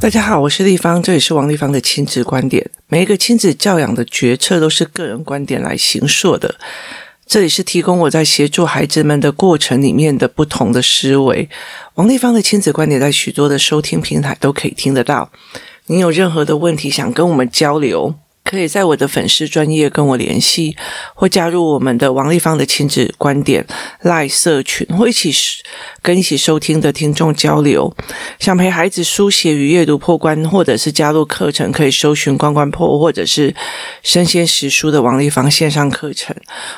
大家好，我是立方，这里是王立方的亲子观点。每一个亲子教养的决策都是个人观点来形塑的。这里是提供我在协助孩子们的过程里面的不同的思维。王立方的亲子观点在许多的收听平台都可以听得到。您有任何的问题想跟我们交流，可以在我的粉丝专页跟我联系，或加入我们的王立芳的亲子观点 Live 社群，或一起跟一起收听的听众交流。想陪孩子书写与阅读破关，或者是加入课程，可以搜寻“关关破”或者是“生鲜识书”的王立芳线上课程。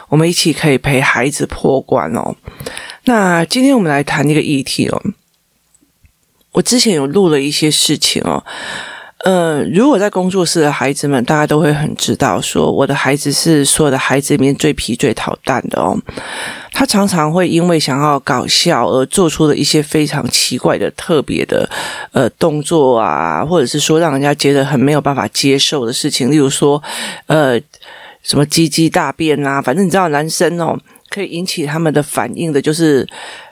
我们一起可以陪孩子破关哦。那今天我们来谈一个议题哦。我之前有录了一些事情哦。呃，如果在工作室的孩子们，大家都会很知道，说我的孩子是所有的孩子里面最皮、最捣蛋的哦。他常常会因为想要搞笑而做出了一些非常奇怪的、特别的呃动作啊，或者是说让人家觉得很没有办法接受的事情，例如说呃什么鸡鸡大便啊，反正你知道，男生哦可以引起他们的反应的，就是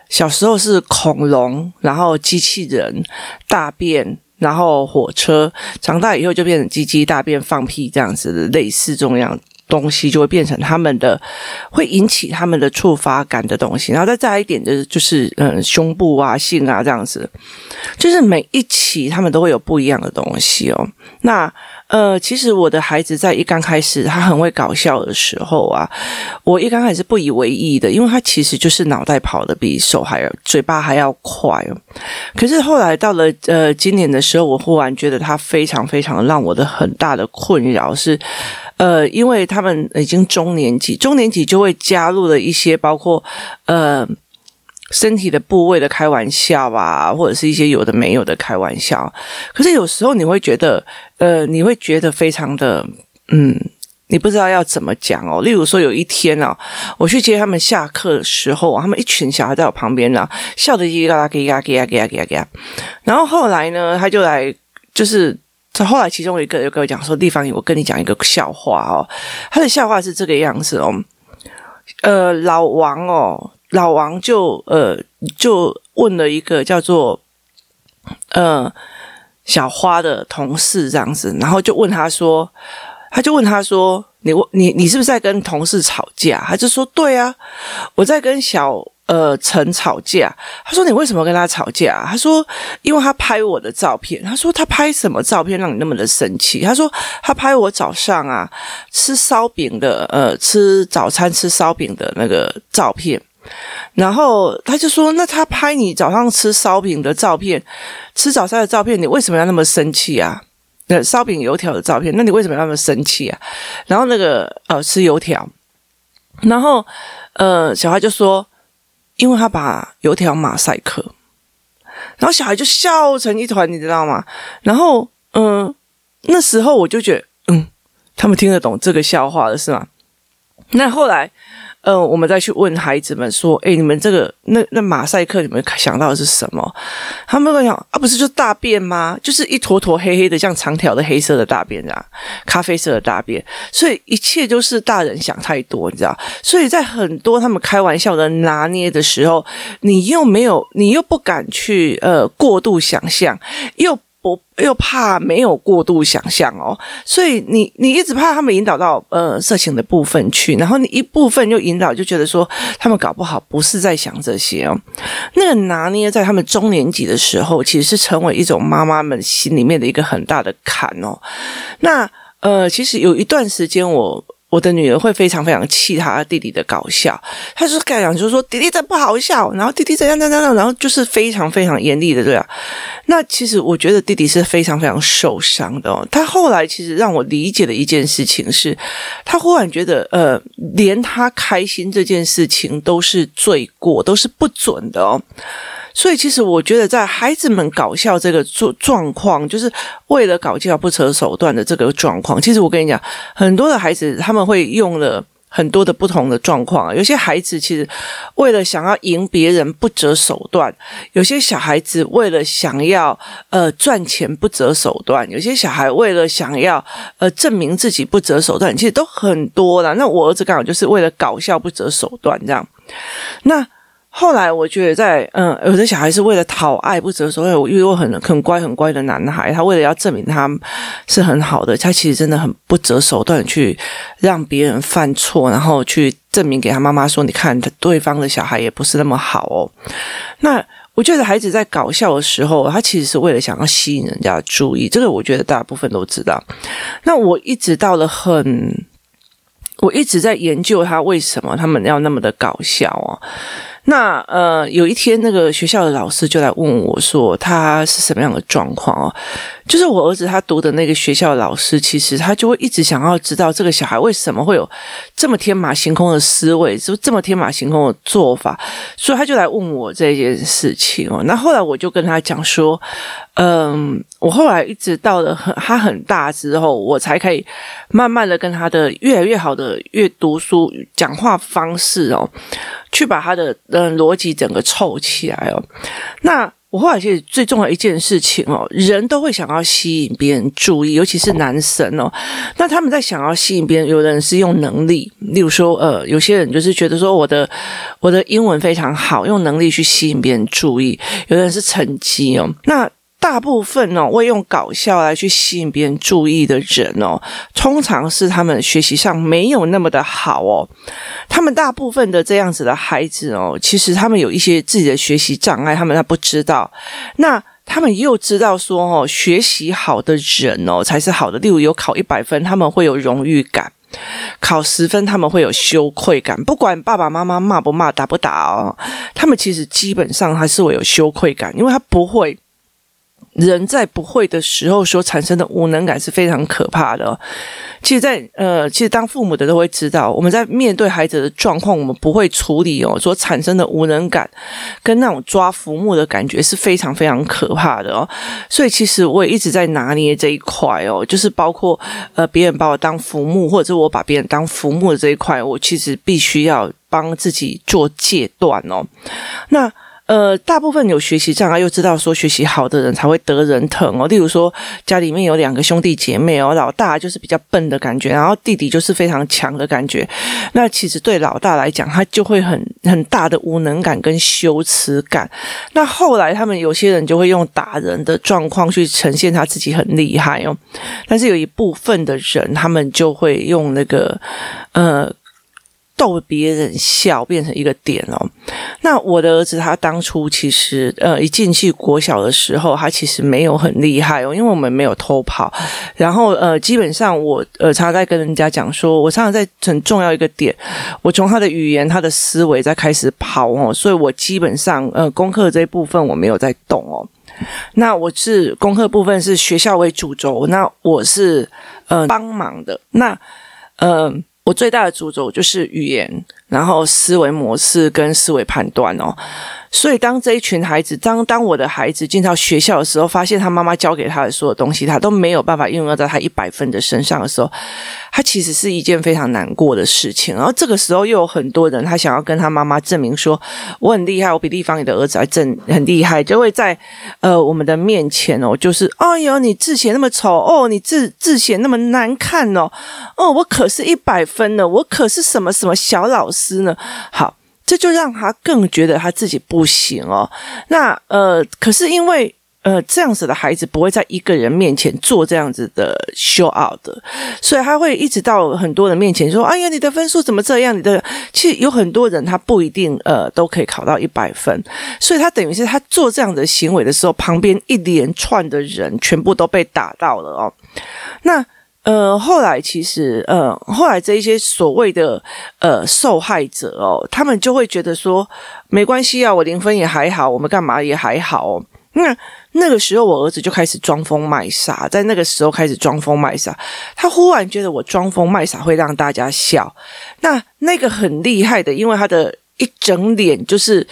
小时候是恐龙，然后机器人大便。然后火车长大以后就变成鸡鸡大便放屁这样子的类似这种样子东西，就会变成他们的会引起他们的触发感的东西。然后再再来一点就是就是嗯胸部啊性啊这样子，就是每一期他们都会有不一样的东西哦。那。呃，其实我的孩子在一刚开始他很会搞笑的时候啊，我一刚开始不以为意的，因为他其实就是脑袋跑得比手还要，嘴巴还要快。可是后来到了呃今年的时候，我忽然觉得他非常非常让我的很大的困扰是，呃，因为他们已经中年级，中年级就会加入了一些包括呃。身体的部位的开玩笑啊，或者是一些有的没有的开玩笑，可是有时候你会觉得，呃，你会觉得非常的，嗯，你不知道要怎么讲哦。例如说有一天啊，我去接他们下课的时候，他们一群小孩在我旁边呢，笑得叽叽嘎嘎，叽嘎叽嘎叽嘎叽嘎。然后后来呢，他就来，就是这后来其中一个又跟我讲说：“地方，我跟你讲一个笑话哦。”他的笑话是这个样子哦，呃，老王哦。老王就呃就问了一个叫做呃小花的同事这样子，然后就问他说，他就问他说，你你你是不是在跟同事吵架？他就说对啊，我在跟小呃陈吵架。他说你为什么跟他吵架？他说因为他拍我的照片。他说他拍什么照片让你那么的生气？他说他拍我早上啊吃烧饼的呃吃早餐吃烧饼的那个照片。然后他就说：“那他拍你早上吃烧饼的照片，吃早餐的照片，你为什么要那么生气啊？烧饼油条的照片，那你为什么那么生气啊？然后那个呃吃油条，然后呃小孩就说，因为他把油条马赛克，然后小孩就笑成一团，你知道吗？然后嗯、那时候我就觉得，嗯，他们听得懂这个笑话了是吗？那后来。”呃，我们再去问孩子们说：“诶，你们这个那那马赛克，你们想到的是什么？”他们会讲：“啊，不是就大便吗？就是一坨坨黑黑的，像长条的黑色的大便啊，咖啡色的大便。所以一切都是大人想太多，你知道？所以在很多他们开玩笑的拿捏的时候，你又没有，你又不敢去呃过度想象，又。”我又怕没有过度想象哦，所以你你一直怕他们引导到呃色情的部分去，然后你一部分又引导，就觉得说他们搞不好不是在想这些哦。那个拿捏在他们中年级的时候，其实是成为一种妈妈们心里面的一个很大的坎哦。那呃，其实有一段时间我。我的女儿会非常非常气她弟弟的搞笑，她就是盖讲，就是说弟弟真不好笑，然后弟弟怎样怎样怎样，然后就是非常非常严厉的，对啊。那其实我觉得弟弟是非常非常受伤的哦。他后来其实让我理解的一件事情是，他忽然觉得，呃，连他开心这件事情都是罪过，都是不准的哦。所以，其实我觉得，在孩子们搞笑这个状状况，就是为了搞笑不择手段的这个状况。其实我跟你讲，很多的孩子他们会用了很多的不同的状况啊。有些孩子其实为了想要赢别人不择手段；有些小孩子为了想要呃赚钱不择手段；有些小孩为了想要呃证明自己不择手段。其实都很多啦。那我儿子刚好就是为了搞笑不择手段这样。那。后来我觉得在，嗯，有的小孩是为了讨爱不择手段，因为我很很乖很乖的男孩，他为了要证明他是很好的，他其实真的很不择手段去让别人犯错，然后去证明给他妈妈说，你看他对方的小孩也不是那么好哦。那我觉得孩子在搞笑的时候，他其实是为了想要吸引人家注意，这个我觉得大部分都知道。那我一直到了很，我一直在研究他为什么他们要那么的搞笑哦。那呃，有一天，那个学校的老师就来问我说：“他是什么样的状况哦？”就是我儿子他读的那个学校老师，其实他就会一直想要知道这个小孩为什么会有这么天马行空的思维，就这么天马行空的做法，所以他就来问我这件事情哦。那后来我就跟他讲说：“嗯，我后来一直到了很他很大之后，我才可以慢慢的跟他的越来越好的阅读书讲话方式哦。”去把他的嗯逻辑整个凑起来哦。那我后来其实最重要一件事情哦，人都会想要吸引别人注意，尤其是男生哦。那他们在想要吸引别人，有的人是用能力，例如说呃，有些人就是觉得说我的我的英文非常好，用能力去吸引别人注意；有的人是成绩哦。那大部分哦，会用搞笑来去吸引别人注意的人哦，通常是他们学习上没有那么的好哦。他们大部分的这样子的孩子哦，其实他们有一些自己的学习障碍，他们他不知道。那他们又知道说哦，学习好的人哦才是好的。例如有考一百分，他们会有荣誉感；考十分，他们会有羞愧感。不管爸爸妈妈骂不骂、打不打哦，他们其实基本上还是会有羞愧感，因为他不会。人在不会的时候所产生的无能感是非常可怕的。其实在，呃，其实当父母的都会知道，我们在面对孩子的状况，我们不会处理哦，所产生的无能感跟那种抓浮木的感觉是非常非常可怕的哦。所以，其实我也一直在拿捏这一块哦，就是包括呃，别人把我当浮木，或者是我把别人当浮木的这一块，我其实必须要帮自己做戒断哦。那。呃，大部分有学习障碍，又知道说学习好的人才会得人疼哦。例如说，家里面有两个兄弟姐妹哦，老大就是比较笨的感觉，然后弟弟就是非常强的感觉。那其实对老大来讲，他就会很很大的无能感跟羞耻感。那后来他们有些人就会用打人的状况去呈现他自己很厉害哦。但是有一部分的人，他们就会用那个呃。逗别人笑变成一个点哦。那我的儿子他当初其实呃一进去国小的时候，他其实没有很厉害哦，因为我们没有偷跑。然后呃基本上我呃常常在跟人家讲说，我常常在很重要一个点，我从他的语言、他的思维在开始跑哦，所以我基本上呃功课这一部分我没有在动哦。那我是功课部分是学校为主轴，那我是呃帮忙的。那呃。我最大的主轴就是语言，然后思维模式跟思维判断哦。所以，当这一群孩子，当当我的孩子进到学校的时候，发现他妈妈教给他的所有东西，他都没有办法应用到他一百分的身上的时候，他其实是一件非常难过的事情。然后，这个时候又有很多人，他想要跟他妈妈证明说，我很厉害，我比丽芳你的儿子还正很厉害，就会在呃我们的面前哦，就是哎呦，你字写那么丑哦，你字字写那么难看哦，哦，我可是一百分呢，我可是什么什么小老师呢，好。这就让他更觉得他自己不行哦。那呃，可是因为呃这样子的孩子不会在一个人面前做这样子的 show out 的，所以他会一直到很多人面前说：“哎呀，你的分数怎么这样？”你的其实有很多人他不一定呃都可以考到一百分，所以他等于是他做这样的行为的时候，旁边一连串的人全部都被打到了哦。那。呃，后来其实，呃，后来这一些所谓的呃受害者哦，他们就会觉得说，没关系啊，我零分也还好，我们干嘛也还好哦。那那个时候，我儿子就开始装疯卖傻，在那个时候开始装疯卖傻，他忽然觉得我装疯卖傻会让大家笑。那那个很厉害的，因为他的一整脸就是。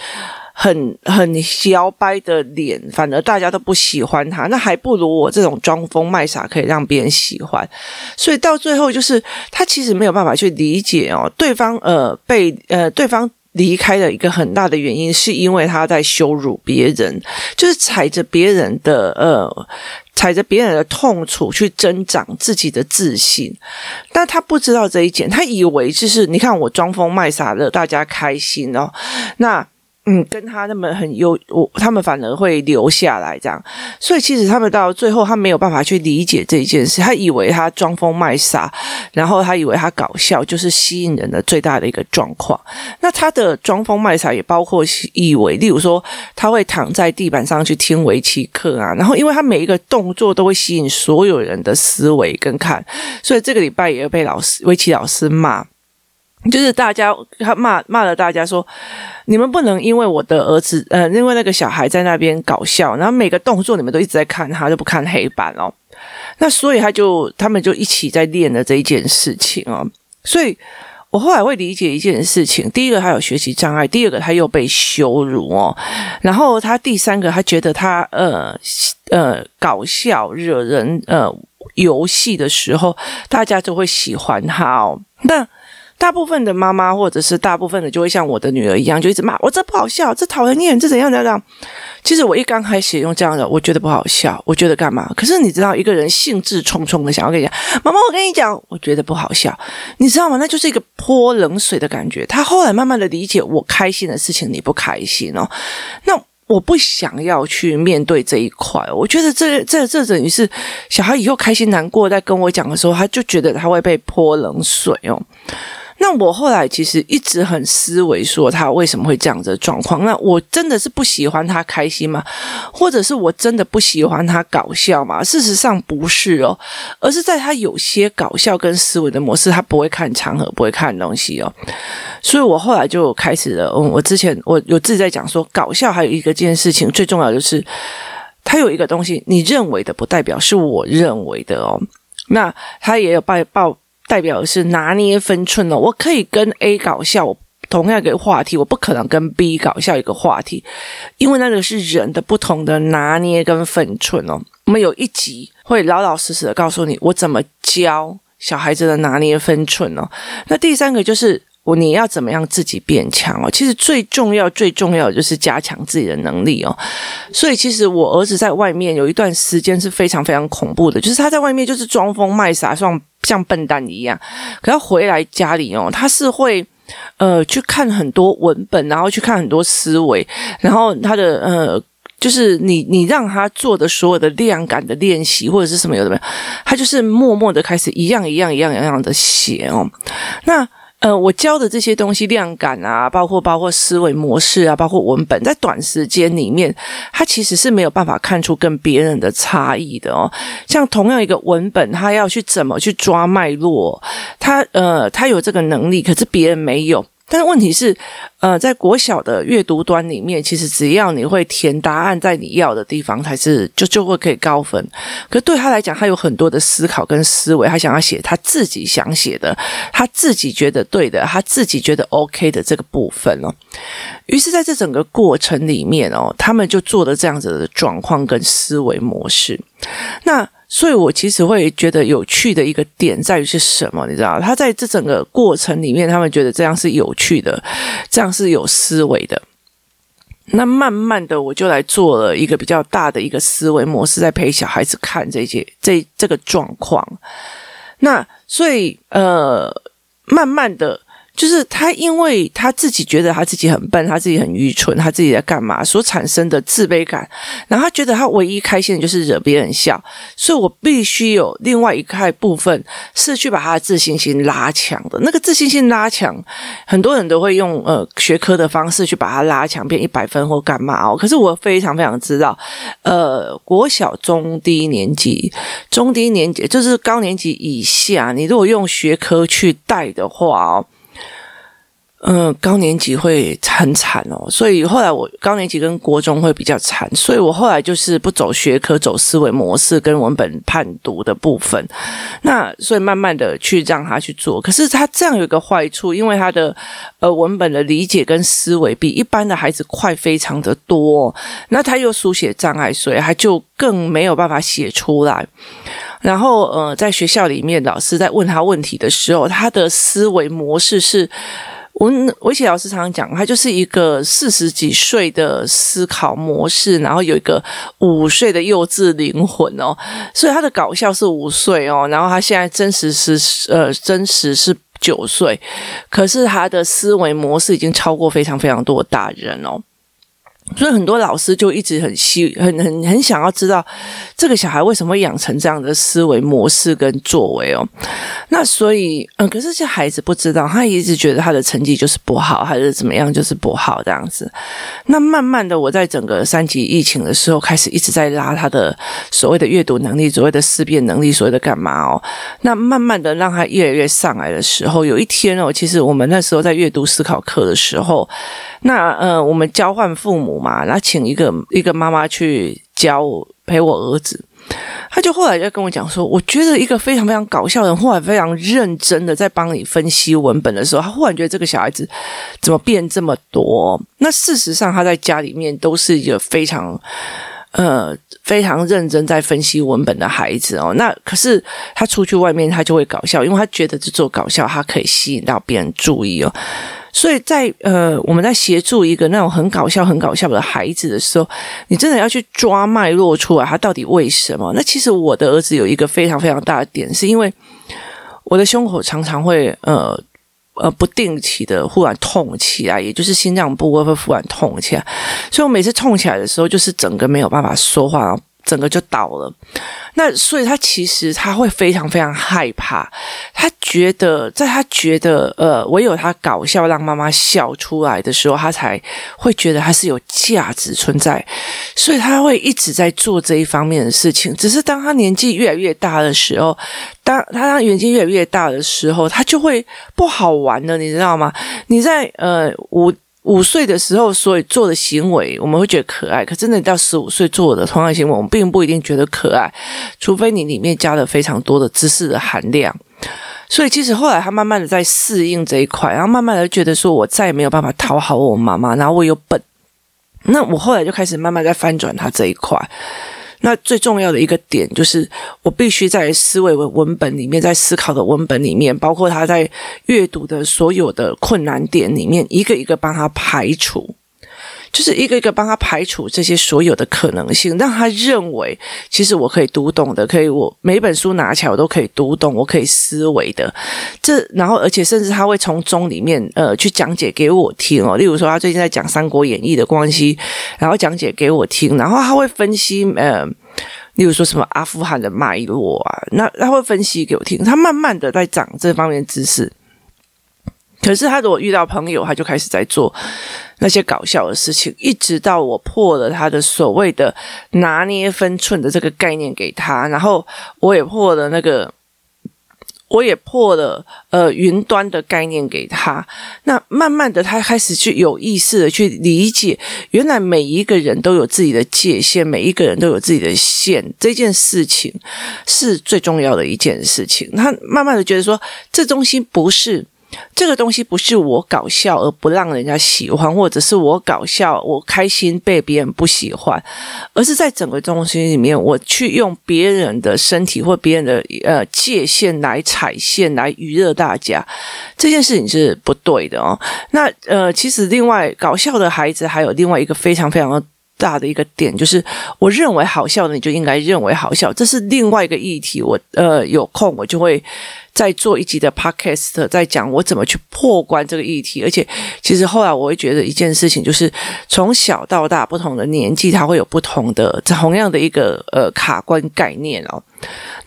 很很小掰的脸，反而大家都不喜欢他，那还不如我这种装疯卖傻可以让别人喜欢。所以到最后，就是他其实没有办法去理解哦，对方呃被呃对方离开的一个很大的原因，是因为他在羞辱别人，就是踩着别人的呃踩着别人的痛楚去增长自己的自信。但他不知道这一点，他以为就是你看我装疯卖傻的，大家开心哦，那。嗯，跟他那么很优，我他们反而会留下来这样。所以其实他们到最后，他没有办法去理解这件事。他以为他装疯卖傻，然后他以为他搞笑，就是吸引人的最大的一个状况。那他的装疯卖傻也包括以为，例如说他会躺在地板上去听围棋课啊，然后因为他每一个动作都会吸引所有人的思维跟看，所以这个礼拜也被老师围棋老师骂。就是大家他骂骂了大家说，你们不能因为我的儿子，呃，因为那个小孩在那边搞笑，然后每个动作你们都一直在看他，就不看黑板哦。那所以他就他们就一起在练了这一件事情哦。所以我后来会理解一件事情：第一个他有学习障碍，第二个他又被羞辱哦，然后他第三个他觉得他呃呃搞笑惹人呃游戏的时候，大家就会喜欢他哦。那大部分的妈妈，或者是大部分的，就会像我的女儿一样，就一直骂我，这不好笑，这讨人厌，这怎样怎样。其实我一刚开始用这样的，我觉得不好笑，我觉得干嘛？可是你知道，一个人兴致冲冲的想要跟你讲，妈妈，我跟你讲，我觉得不好笑，你知道吗？那就是一个泼冷水的感觉。他后来慢慢的理解，我开心的事情你不开心哦，那我不想要去面对这一块。我觉得这这这等于是小孩以后开心难过，在跟我讲的时候，他就觉得他会被泼冷水哦。那我后来其实一直很思维，说他为什么会这样子的状况？那我真的是不喜欢他开心吗？或者是我真的不喜欢他搞笑吗？事实上不是哦，而是在他有些搞笑跟思维的模式，他不会看场合，不会看东西哦。所以我后来就开始了，嗯，我之前我有自己在讲说，搞笑还有一个件事情，最重要就是他有一个东西，你认为的不代表是我认为的哦。那他也有报报。代表的是拿捏分寸哦，我可以跟 A 搞笑，同样一个话题，我不可能跟 B 搞笑一个话题，因为那个是人的不同的拿捏跟分寸哦。我们有一集会老老实实的告诉你，我怎么教小孩子的拿捏分寸哦。那第三个就是我。你要怎么样自己变强哦？其实最重要、最重要的就是加强自己的能力哦。所以，其实我儿子在外面有一段时间是非常非常恐怖的，就是他在外面就是装疯卖傻，像笨蛋一样。可他回来家里哦，他是会呃去看很多文本，然后去看很多思维，然后他的呃就是你你让他做的所有的量感的练习或者是什么有的没有，他就是默默的开始一样一样一样一样的写哦。那呃，我教的这些东西，量感啊，包括包括思维模式啊，包括文本，在短时间里面，他其实是没有办法看出跟别人的差异的哦。像同样一个文本，他要去怎么去抓脉络，他呃，他有这个能力，可是别人没有。但是问题是，呃，在国小的阅读端里面，其实只要你会填答案，在你要的地方，才是就就会可以高分。可对他来讲，他有很多的思考跟思维，他想要写他自己想写的，他自己觉得对的，他自己觉得 OK 的这个部分哦。于是，在这整个过程里面哦，他们就做了这样子的状况跟思维模式。那。所以，我其实会觉得有趣的一个点在于是什么？你知道，他在这整个过程里面，他们觉得这样是有趣的，这样是有思维的。那慢慢的，我就来做了一个比较大的一个思维模式，在陪小孩子看这些这这个状况。那所以，呃，慢慢的。就是他，因为他自己觉得他自己很笨，他自己很愚蠢，他自己在干嘛所产生的自卑感，然后他觉得他唯一开心的就是惹别人笑，所以我必须有另外一块部分是去把他的自信心拉强的。那个自信心拉强，很多人都会用呃学科的方式去把它拉强，变一百分或干嘛哦。可是我非常非常知道，呃，国小中低年级、中低年级就是高年级以下，你如果用学科去带的话哦。嗯，高年级会很惨哦，所以后来我高年级跟国中会比较惨，所以我后来就是不走学科，走思维模式跟文本判读的部分。那所以慢慢的去让他去做，可是他这样有一个坏处，因为他的呃文本的理解跟思维比一般的孩子快非常的多，那他又书写障碍，所以他就更没有办法写出来。然后呃，在学校里面，老师在问他问题的时候，他的思维模式是。我围棋老师常常讲，他就是一个四十几岁的思考模式，然后有一个五岁的幼稚灵魂哦，所以他的搞笑是五岁哦，然后他现在真实是呃真实是九岁，可是他的思维模式已经超过非常非常多大人哦。所以很多老师就一直很希很很很想要知道这个小孩为什么会养成这样的思维模式跟作为哦。那所以嗯，可是这孩子不知道，他一直觉得他的成绩就是不好，还是怎么样，就是不好这样子。那慢慢的，我在整个三级疫情的时候，开始一直在拉他的所谓的阅读能力，所谓的思辨能力，所谓的干嘛哦。那慢慢的让他越来越上来的时候，有一天哦，其实我们那时候在阅读思考课的时候，那呃，我们交换父母嘛，然后请一个一个妈妈去教陪我儿子，他就后来就跟我讲说，我觉得一个非常非常搞笑的人，后来非常认真的在帮你分析文本的时候，他忽然觉得这个小孩子怎么变这么多？那事实上他在家里面都是一个非常呃非常认真在分析文本的孩子哦。那可是他出去外面他就会搞笑，因为他觉得这做搞笑他可以吸引到别人注意哦。所以在呃，我们在协助一个那种很搞笑、很搞笑的孩子的时候，你真的要去抓脉络出来，他到底为什么？那其实我的儿子有一个非常非常大的点，是因为我的胸口常常会呃呃不定期的忽然痛起来，也就是心脏部位会忽然痛起来，所以我每次痛起来的时候，就是整个没有办法说话。整个就倒了，那所以他其实他会非常非常害怕，他觉得在他觉得呃唯有他搞笑让妈妈笑出来的时候，他才会觉得他是有价值存在，所以他会一直在做这一方面的事情。只是当他年纪越来越大的时候，当他年纪越来越大的时候，他就会不好玩了，你知道吗？你在呃我。五岁的时候，所以做的行为我们会觉得可爱，可真的到十五岁做的同样行为，我们并不一定觉得可爱，除非你里面加了非常多的知识的含量。所以其实后来他慢慢的在适应这一块，然后慢慢的觉得说，我再也没有办法讨好我妈妈，然后我又笨，那我后来就开始慢慢在翻转他这一块。那最重要的一个点就是，我必须在思维文文本里面，在思考的文本里面，包括他在阅读的所有的困难点里面，一个一个帮他排除。就是一个一个帮他排除这些所有的可能性，让他认为其实我可以读懂的，可以我每本书拿起来我都可以读懂，我可以思维的。这然后而且甚至他会从中里面呃去讲解给我听哦，例如说他最近在讲《三国演义》的关系，然后讲解给我听，然后他会分析呃，例如说什么阿富汗的脉络啊，那他会分析给我听，他慢慢的在长这方面知识。可是他如果遇到朋友，他就开始在做那些搞笑的事情，一直到我破了他的所谓的拿捏分寸的这个概念给他，然后我也破了那个，我也破了呃云端的概念给他。那慢慢的，他开始去有意识的去理解，原来每一个人都有自己的界限，每一个人都有自己的线，这件事情是最重要的一件事情。他慢慢的觉得说，这东西不是。这个东西不是我搞笑而不让人家喜欢，或者是我搞笑我开心被别人不喜欢，而是在整个东西里面，我去用别人的身体或别人的呃界限来踩线来娱乐大家，这件事情是不对的哦。那呃，其实另外搞笑的孩子还有另外一个非常非常大的一个点，就是我认为好笑的你就应该认为好笑，这是另外一个议题。我呃有空我就会。再做一集的 podcast，在讲我怎么去破关这个议题，而且其实后来我会觉得一件事情，就是从小到大不同的年纪，它会有不同的同样的一个呃卡关概念哦。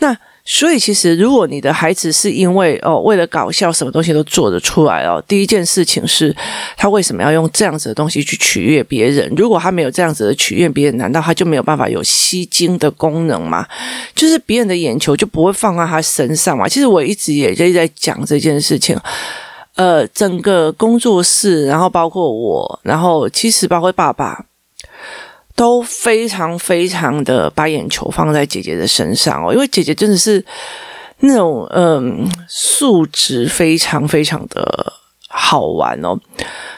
那所以，其实如果你的孩子是因为哦，为了搞笑，什么东西都做得出来哦。第一件事情是，他为什么要用这样子的东西去取悦别人？如果他没有这样子的取悦别人，难道他就没有办法有吸睛的功能吗？就是别人的眼球就不会放在他身上嘛？其实我一直也就在讲这件事情。呃，整个工作室，然后包括我，然后其实包括爸爸。都非常非常的把眼球放在姐姐的身上哦，因为姐姐真的是那种嗯素质非常非常的好玩哦，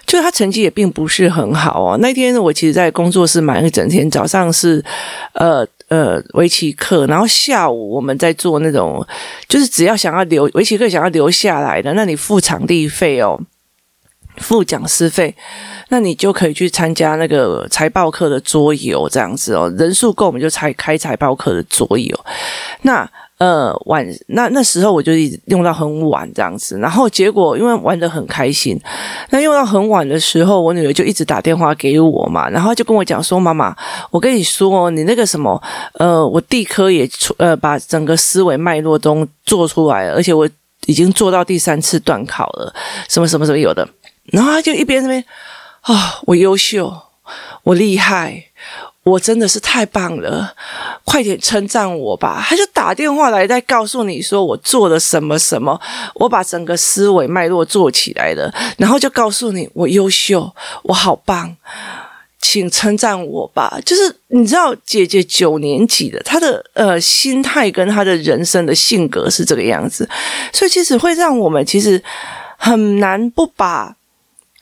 就她成绩也并不是很好哦。那天我其实，在工作室忙一整天，早上是呃呃围棋课，然后下午我们在做那种，就是只要想要留围棋课想要留下来的，那你付场地费哦。付讲师费，那你就可以去参加那个财报课的桌游这样子哦，人数够我们就才开财报课的桌游。那呃，晚那那时候我就一直用到很晚这样子，然后结果因为玩得很开心，那用到很晚的时候，我女儿就一直打电话给我嘛，然后就跟我讲说：“妈妈，我跟你说，你那个什么，呃，我地科也出，呃，把整个思维脉络都做出来了，而且我已经做到第三次段考了，什么什么什么有的。”然后他就一边那边啊、我优秀，我厉害。我真的是太棒了，快点称赞我吧！他就打电话来，再告诉你说我做了什么什么，我把整个思维脉络做起来了，然后就告诉你我优秀，我好棒，请称赞我吧。就是你知道，姐姐九年级的，她的呃心态跟她的人生的性格是这个样子，所以其实会让我们其实很难不把。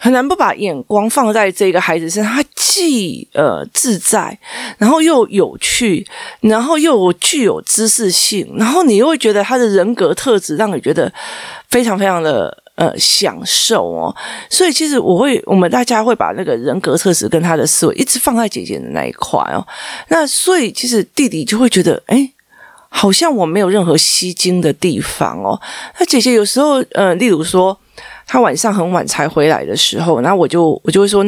很难不把眼光放在这个孩子身上，他既呃自在，然后又有趣，然后又具有知识性，然后你又会觉得他的人格特质让你觉得非常非常的呃享受哦。所以其实我会，我们大家会把那个人格特质跟他的思维一直放在姐姐的那一块哦。那所以其实弟弟就会觉得，诶，好像我没有任何吸睛的地方哦。那姐姐有时候呃，例如说。他晚上很晚才回来的时候，然后我就我就会说，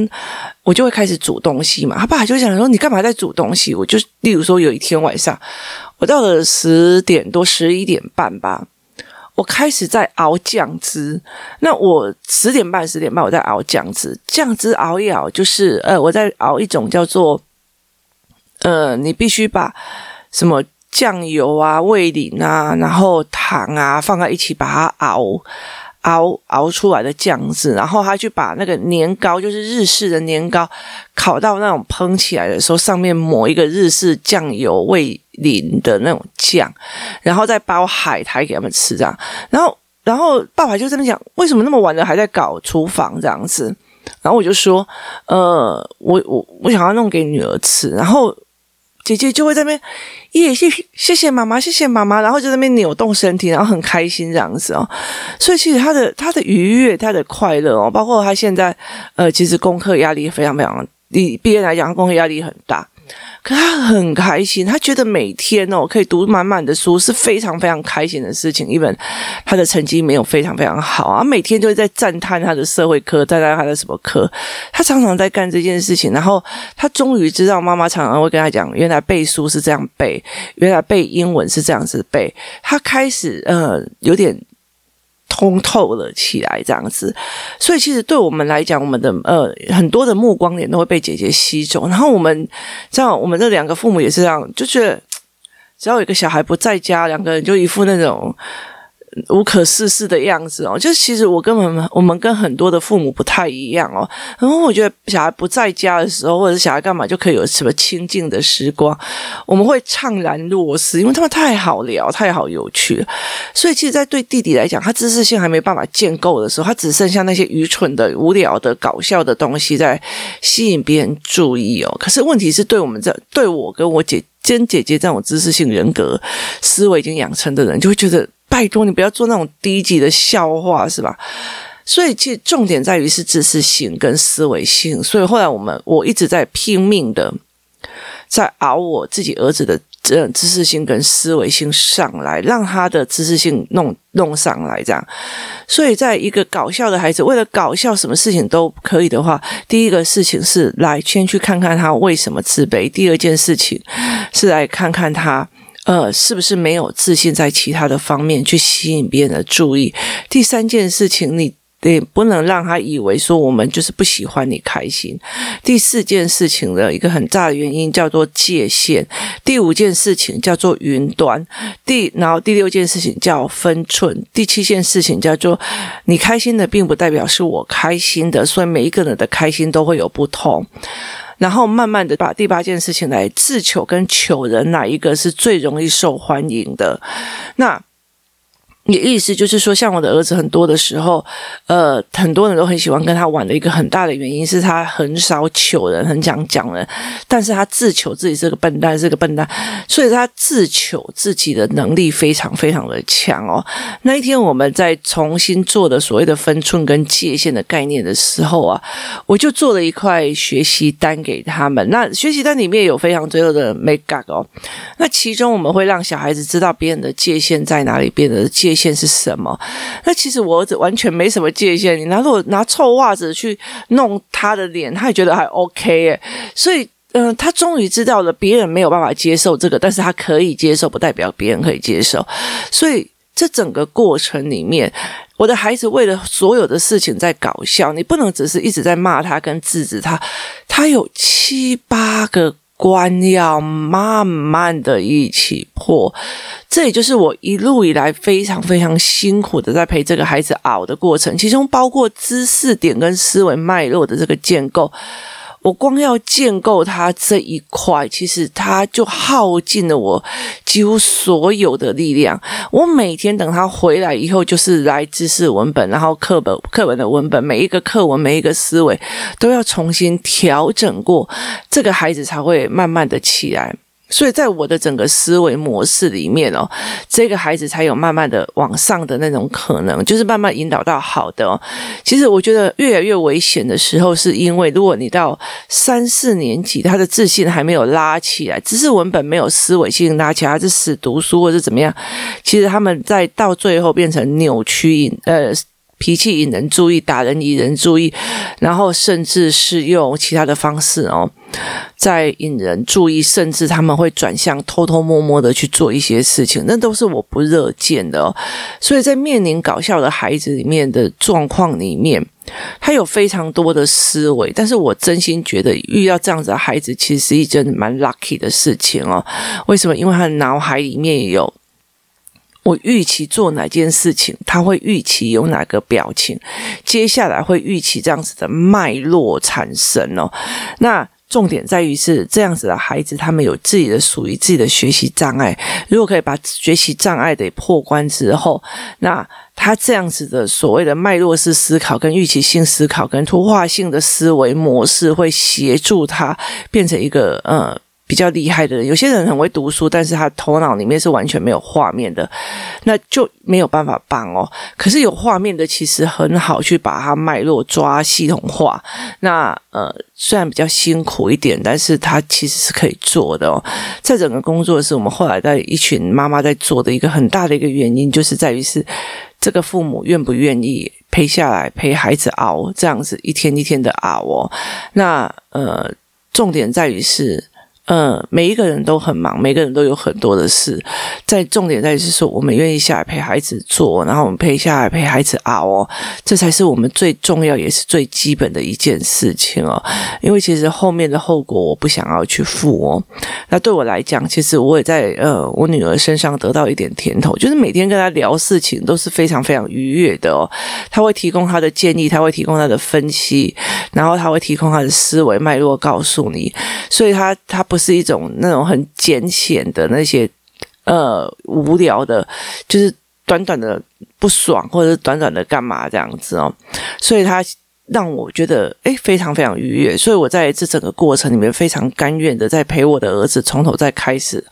我就会开始煮东西嘛。他爸就想说：“你干嘛在煮东西？”我就例如说，有一天晚上，我到了十点多、十一点半吧，我开始在熬酱汁。那我十点半、十点半我在熬酱汁，酱汁熬一熬，就是呃，我在熬一种叫做呃，你必须把什么酱油啊、味淋啊，然后糖啊放在一起，把它熬。熬熬出来的酱汁，然后他去把那个年糕，就是日式的年糕，烤到那种膨起来的时候，上面抹一个日式酱油味淋的那种酱，然后再包海苔给他们吃，这样。然后，然后爸爸就这么讲，为什么那么晚了还在搞厨房这样子？然后我就说，呃，我我我想要弄给女儿吃，然后。姐姐就会在那边，耶，谢谢谢妈妈，谢谢妈妈，然后就在那边扭动身体，然后很开心这样子哦。所以其实他的他的愉悦，他的快乐哦，包括他现在呃，其实功课压力非常非常，以毕业来讲，功课压力很大。可他很开心，他觉得每天哦可以读满满的书是非常非常开心的事情。因为他的成绩没有非常非常好啊，每天就会在赞叹他的社会科，赞叹他的什么科。他常常在干这件事情，然后他终于知道妈妈常常会跟他讲，原来背书是这样背，原来背英文是这样子背。他开始呃有点。通透了起来，这样子，所以其实对我们来讲，我们的呃很多的目光点都会被姐姐吸走。然后我们这样，我们这两个父母也是这样，就觉得只要有一个小孩不在家，两个人就一副那种。无可事事的样子哦，就其实我跟我们我们跟很多的父母不太一样哦。然后我觉得小孩不在家的时候，或者是小孩干嘛就可以有什么清静的时光，我们会怅然若失，因为他们太好聊，太好有趣了。所以其实，在对弟弟来讲，他知识性还没办法建构的时候，他只剩下那些愚蠢的、无聊的、搞笑的东西在吸引别人注意哦。可是问题是，对我们这对我跟我姐跟姐姐这种知识性人格思维已经养成的人，就会觉得。拜托你不要做那种低级的笑话，是吧？所以其实重点在于是知识性跟思维性。所以后来我们我一直在拼命的在熬我自己儿子的这知识性跟思维性上来，让他的知识性弄弄上来，这样。所以在一个搞笑的孩子为了搞笑，什么事情都可以的话，第一个事情是来先去看看他为什么自卑；第二件事情是来看看他。呃，是不是没有自信在其他的方面去吸引别人的注意？第三件事情，你得不能让他以为说我们就是不喜欢你开心。第四件事情的一个很大的原因叫做界限。第五件事情叫做云端。第然后第六件事情叫分寸。第七件事情叫做你开心的并不代表是我开心的，所以每一个人的开心都会有不同。然后慢慢的把第八件事情来自求跟求人哪一个是最容易受欢迎的？那你意思就是说，像我的儿子很多的时候，呃，很多人都很喜欢跟他玩的一个很大的原因是他很少求人，很讲讲人，但是他自求自己是个笨蛋，是个笨蛋，所以他自求自己的能力非常非常的强哦。那一天我们在重新做的所谓的分寸跟界限的概念的时候啊，我就做了一块学习单给他们。那学习单里面有非常多的 make up 哦，那其中我们会让小孩子知道别人的界限在哪里，别人的界。界限是什么？那其实我儿子完全没什么界限。你拿如果拿臭袜子去弄他的脸，他也觉得还 OK 诶。所以，嗯、他终于知道了别人没有办法接受这个，但是他可以接受，不代表别人可以接受。所以，这整个过程里面，我的孩子为了所有的事情在搞笑，你不能只是一直在骂他跟制止他。他有七八个。关要慢慢的一起破，这也就是我一路以来非常非常辛苦的在陪这个孩子熬的过程，其中包括知识点跟思维脉络的这个建构。我光要建构他这一块，其实他就耗尽了我几乎所有的力量。我每天等他回来以后，就是来知识文本，然后课本课本的文本，每一个课文，每一个思维都要重新调整过，这个孩子才会慢慢的起来。所以在我的整个思维模式里面哦，这个孩子才有慢慢的往上的那种可能，就是慢慢引导到好的哦。其实我觉得越来越危险的时候，是因为如果你到三四年级，他的自信还没有拉起来，知识文本没有思维性拉起来，他是死读书或者怎么样，其实他们在到最后变成扭曲引呃。脾气引人注意，打人引人注意，然后甚至是用其他的方式哦，在引人注意，甚至他们会转向偷偷摸摸的去做一些事情，那都是我不热见的哦。所以在面临搞笑的孩子里面的状况里面，他有非常多的思维，但是我真心觉得遇到这样子的孩子，其实是一件蛮 lucky 的事情哦。为什么？因为他的脑海里面有。我预期做哪件事情，他会预期有哪个表情，接下来会预期这样子的脉络产生哦。那重点在于是这样子的孩子，他们有自己的属于自己的学习障碍。如果可以把学习障碍给破关之后，那他这样子的所谓的脉络式思考、跟预期性思考、跟突化性的思维模式，会协助他变成一个呃。比较厉害的人，有些人很会读书，但是他头脑里面是完全没有画面的，那就没有办法帮哦。可是有画面的，其实很好去把它脉络抓系统化。那呃，虽然比较辛苦一点，但是他其实是可以做的哦。在整个工作是我们后来在一群妈妈在做的一个很大的一个原因，就是在于是这个父母愿不愿意陪下来陪孩子熬，这样子一天一天的熬哦。那呃，重点在于是。嗯，每一个人都很忙，每个人都有很多的事。在重点在于是说，我们愿意下来陪孩子做，然后我们陪下来陪孩子熬哦，这才是我们最重要也是最基本的一件事情哦。因为其实后面的后果我不想要去负哦。那对我来讲，其实我也在呃我女儿身上得到一点甜头，就是每天跟她聊事情都是非常非常愉悦的哦。她会提供她的建议，她会提供她的分析，然后她会提供她的思维脉络告诉你，所以她她不是一种那种很简浅的那些呃无聊的，就是短短的不爽，或者是短短的干嘛这样子哦，所以他让我觉得诶非常非常愉悦，所以我在这整个过程里面非常甘愿的在陪我的儿子从头再开始。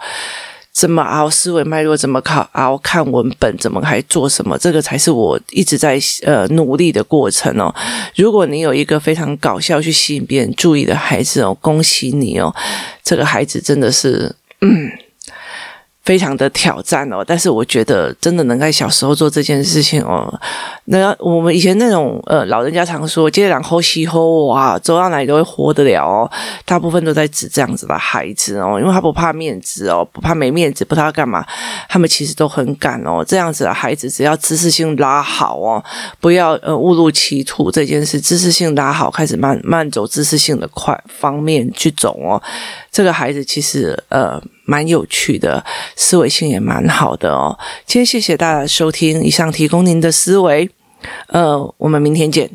怎么熬思维脉络？怎么考熬看文本？怎么还做什么？这个才是我一直在呃努力的过程哦。如果你有一个非常搞笑去吸引别人注意的孩子哦，恭喜你哦，这个孩子真的是嗯。非常的挑战哦，但是我觉得真的能在小时候做这件事情哦，那我们以前那种呃老人家常说“接两呼吸后哇，走到哪里都会活得了哦”，大部分都在指这样子的孩子哦，因为他不怕面子哦，不怕没面子，不知道干嘛，他们其实都很敢哦。这样子的孩子，只要知识性拉好哦，不要呃误入歧途这件事，知识性拉好，开始慢慢走知识性的快方面去走哦。这个孩子其实呃蛮有趣的，思维性也蛮好的哦。今天谢谢大家收听，以上提供您的思维，呃，我们明天见。